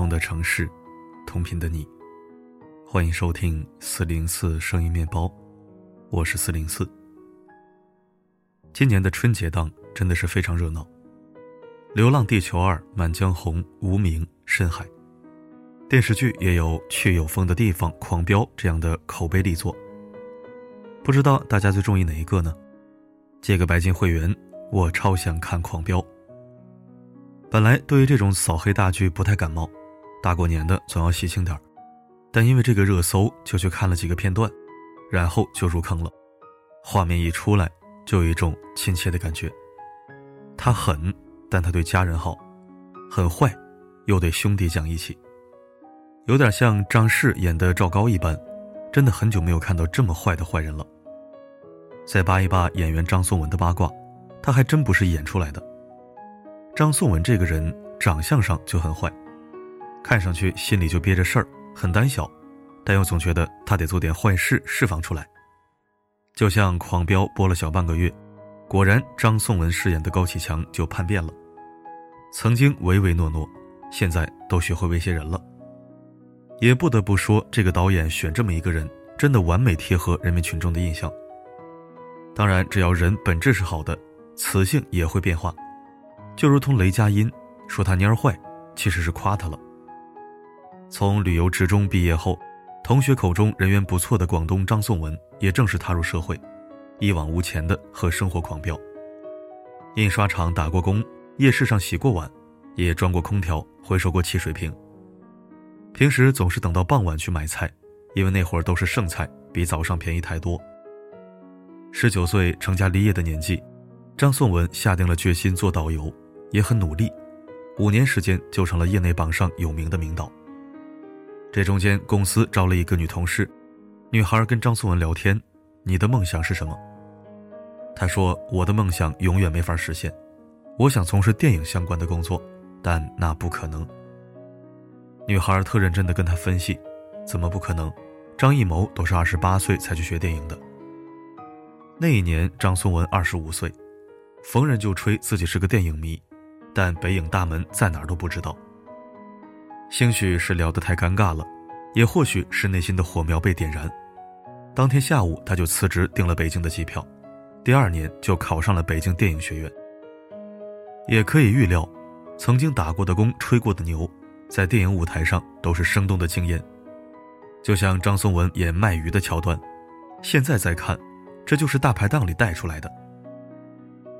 同的城市，同频的你，欢迎收听四零四声音面包，我是四零四。今年的春节档真的是非常热闹，《流浪地球二》《满江红》《无名》《深海》，电视剧也有《去有风的地方》《狂飙》这样的口碑力作。不知道大家最中意哪一个呢？借个白金会员，我超想看《狂飙》。本来对于这种扫黑大剧不太感冒，大过年的总要喜庆点但因为这个热搜，就去看了几个片段，然后就入坑了。画面一出来，就有一种亲切的感觉。他狠，但他对家人好；很坏，又对兄弟讲义气。有点像张氏演的赵高一般，真的很久没有看到这么坏的坏人了。再扒一扒演员张颂文的八卦，他还真不是演出来的。张颂文这个人长相上就很坏，看上去心里就憋着事儿，很胆小，但又总觉得他得做点坏事释放出来。就像《狂飙》播了小半个月，果然张颂文饰演的高启强就叛变了，曾经唯唯诺诺，现在都学会威胁人了。也不得不说，这个导演选这么一个人，真的完美贴合人民群众的印象。当然，只要人本质是好的，雌性也会变化。就如同雷佳音说他蔫坏，其实是夸他了。从旅游职中毕业后，同学口中人缘不错的广东张颂文，也正式踏入社会，一往无前的和生活狂飙。印刷厂打过工，夜市上洗过碗，也装过空调，回收过汽水瓶。平时总是等到傍晚去买菜，因为那会儿都是剩菜，比早上便宜太多。十九岁成家立业的年纪，张颂文下定了决心做导游。也很努力，五年时间就成了业内榜上有名的名导。这中间，公司招了一个女同事，女孩跟张颂文聊天：“你的梦想是什么？”他说：“我的梦想永远没法实现，我想从事电影相关的工作，但那不可能。”女孩特认真地跟他分析：“怎么不可能？张艺谋都是二十八岁才去学电影的。”那一年，张颂文二十五岁，逢人就吹自己是个电影迷。但北影大门在哪儿都不知道。兴许是聊得太尴尬了，也或许是内心的火苗被点燃。当天下午，他就辞职订了北京的机票，第二年就考上了北京电影学院。也可以预料，曾经打过的工、吹过的牛，在电影舞台上都是生动的惊艳。就像张颂文演卖鱼的桥段，现在再看，这就是大排档里带出来的。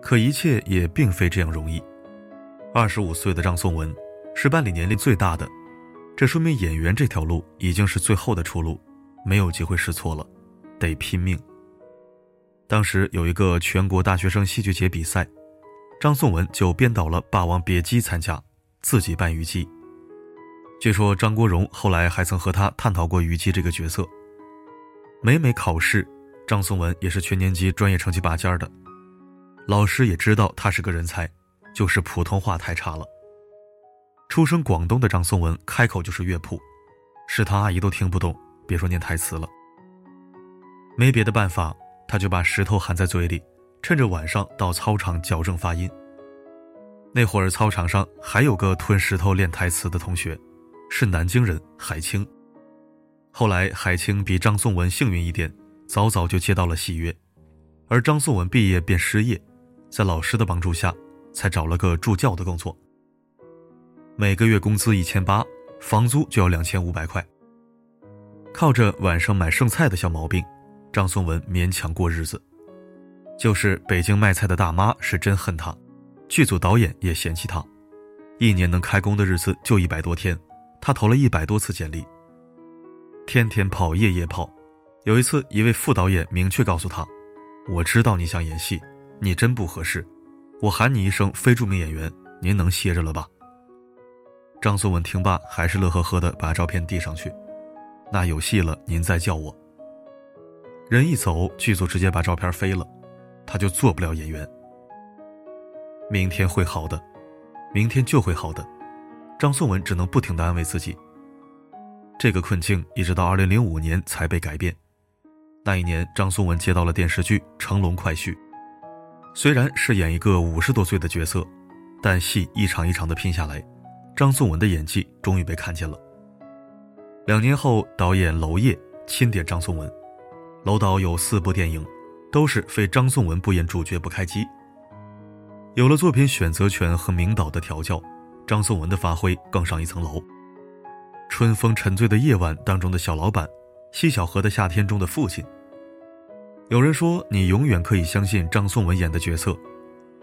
可一切也并非这样容易。二十五岁的张颂文，是班里年龄最大的，这说明演员这条路已经是最后的出路，没有机会试错了，得拼命。当时有一个全国大学生戏剧节比赛，张颂文就编导了《霸王别姬》参加，自己扮虞姬。据说张国荣后来还曾和他探讨过虞姬这个角色。每每考试，张颂文也是全年级专业成绩拔尖的，老师也知道他是个人才。就是普通话太差了。出生广东的张颂文开口就是乐谱，食堂阿姨都听不懂，别说念台词了。没别的办法，他就把石头含在嘴里，趁着晚上到操场矫正发音。那会儿操场上还有个吞石头练台词的同学，是南京人海清。后来海清比张颂文幸运一点，早早就接到了戏约，而张颂文毕业便失业，在老师的帮助下。才找了个助教的工作，每个月工资一千八，房租就要两千五百块。靠着晚上买剩菜的小毛病，张颂文勉强过日子。就是北京卖菜的大妈是真恨他，剧组导演也嫌弃他，一年能开工的日子就一百多天，他投了一百多次简历，天天跑，夜夜跑。有一次，一位副导演明确告诉他：“我知道你想演戏，你真不合适。”我喊你一声非著名演员，您能歇着了吧？张颂文听罢，还是乐呵呵的把照片递上去。那有戏了，您再叫我。人一走，剧组直接把照片飞了，他就做不了演员。明天会好的，明天就会好的。张颂文只能不停的安慰自己。这个困境一直到二零零五年才被改变。那一年，张颂文接到了电视剧《乘龙快婿》。虽然是演一个五十多岁的角色，但戏一场一场的拼下来，张颂文的演技终于被看见了。两年后，导演娄烨钦点张颂文，娄导有四部电影，都是非张颂文不演主角不开机。有了作品选择权和名导的调教，张颂文的发挥更上一层楼。《春风沉醉的夜晚》当中的小老板，《西小河的夏天》中的父亲。有人说，你永远可以相信张颂文演的角色，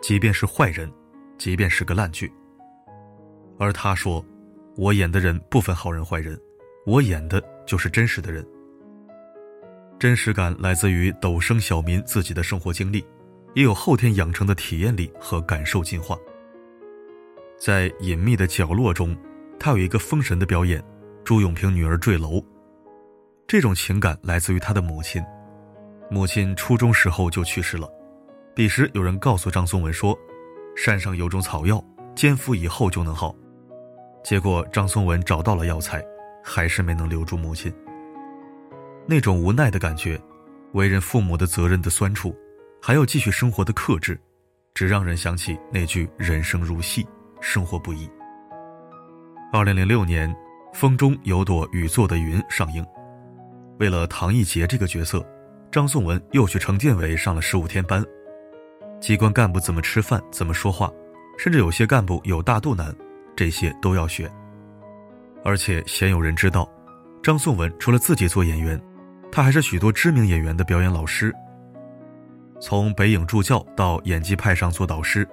即便是坏人，即便是个烂剧。而他说，我演的人不分好人坏人，我演的就是真实的人。真实感来自于斗生小民自己的生活经历。也有后天养成的体验力和感受进化。在隐秘的角落中，他有一个封神的表演：朱永平女儿坠楼。这种情感来自于他的母亲，母亲初中时候就去世了。彼时有人告诉张颂文说，山上有种草药，煎服以后就能好。结果张颂文找到了药材，还是没能留住母亲。那种无奈的感觉，为人父母的责任的酸楚。还有继续生活的克制，只让人想起那句“人生如戏，生活不易”。二零零六年，《风中有朵雨做的云》上映，为了唐艺杰这个角色，张颂文又去城建委上了十五天班。机关干部怎么吃饭，怎么说话，甚至有些干部有大肚腩，这些都要学。而且鲜有人知道，张颂文除了自己做演员，他还是许多知名演员的表演老师。从北影助教到演技派上做导师，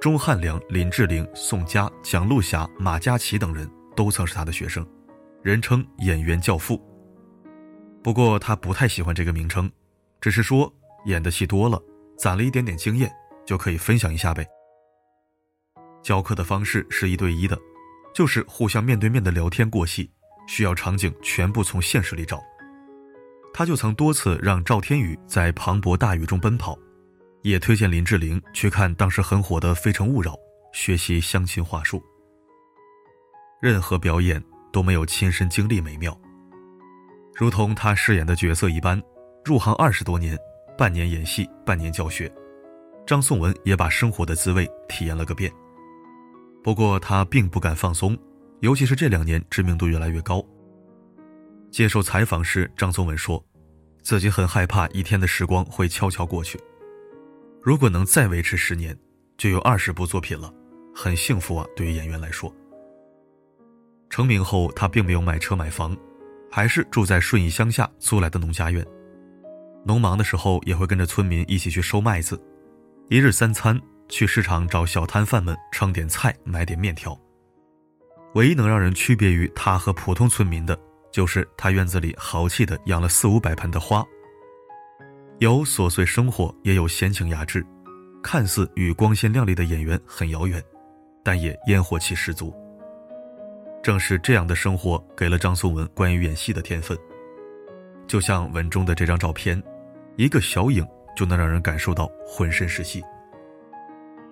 钟汉良、林志玲、宋佳、蒋璐霞、马嘉祺等人都曾是他的学生，人称“演员教父”。不过他不太喜欢这个名称，只是说演的戏多了，攒了一点点经验，就可以分享一下呗。教课的方式是一对一的，就是互相面对面的聊天过戏，需要场景全部从现实里找。他就曾多次让赵天宇在磅礴大雨中奔跑，也推荐林志玲去看当时很火的《非诚勿扰》，学习相亲话术。任何表演都没有亲身经历美妙，如同他饰演的角色一般。入行二十多年，半年演戏，半年教学，张颂文也把生活的滋味体验了个遍。不过他并不敢放松，尤其是这两年知名度越来越高。接受采访时，张颂文说。自己很害怕一天的时光会悄悄过去。如果能再维持十年，就有二十部作品了，很幸福啊！对于演员来说。成名后，他并没有买车买房，还是住在顺义乡下租来的农家院。农忙的时候，也会跟着村民一起去收麦子。一日三餐，去市场找小摊贩们称点菜，买点面条。唯一能让人区别于他和普通村民的。就是他院子里豪气的养了四五百盆的花，有琐碎生活，也有闲情雅致，看似与光鲜亮丽的演员很遥远，但也烟火气十足。正是这样的生活，给了张颂文关于演戏的天分。就像文中的这张照片，一个小影就能让人感受到浑身是戏。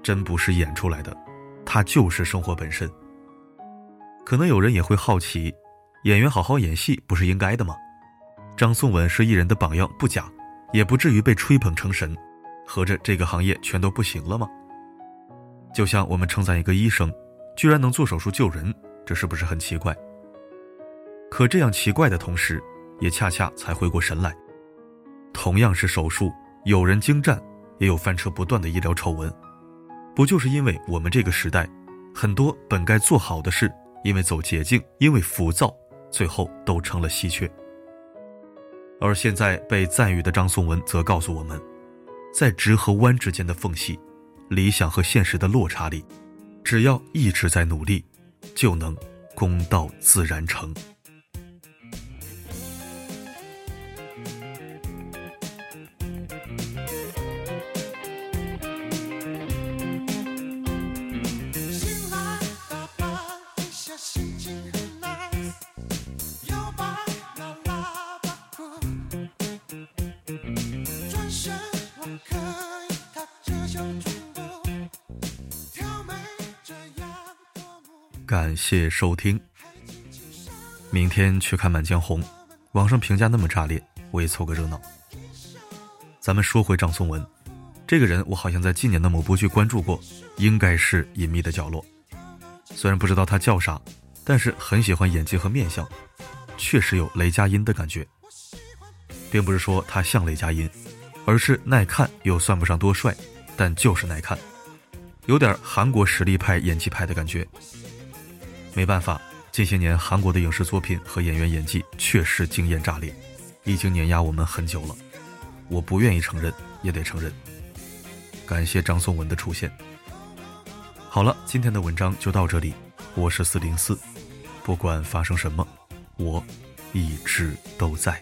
真不是演出来的，他就是生活本身。可能有人也会好奇。演员好好演戏不是应该的吗？张颂文是艺人的榜样不假，也不至于被吹捧成神，合着这个行业全都不行了吗？就像我们称赞一个医生，居然能做手术救人，这是不是很奇怪？可这样奇怪的同时，也恰恰才回过神来。同样是手术，有人精湛，也有翻车不断的医疗丑闻，不就是因为我们这个时代，很多本该做好的事，因为走捷径，因为浮躁。最后都成了稀缺。而现在被赞誉的张颂文则告诉我们，在直和弯之间的缝隙，理想和现实的落差里，只要一直在努力，就能功到自然成。感谢收听。明天去看《满江红》，网上评价那么炸裂，我也凑个热闹。咱们说回张颂文，这个人我好像在今年的某部剧关注过，应该是《隐秘的角落》。虽然不知道他叫啥，但是很喜欢演技和面相，确实有雷佳音的感觉。并不是说他像雷佳音，而是耐看又算不上多帅，但就是耐看，有点韩国实力派演技派的感觉。没办法，近些年韩国的影视作品和演员演技确实惊艳炸裂，已经碾压我们很久了。我不愿意承认，也得承认。感谢张颂文的出现。好了，今天的文章就到这里。我是四零四，不管发生什么，我一直都在。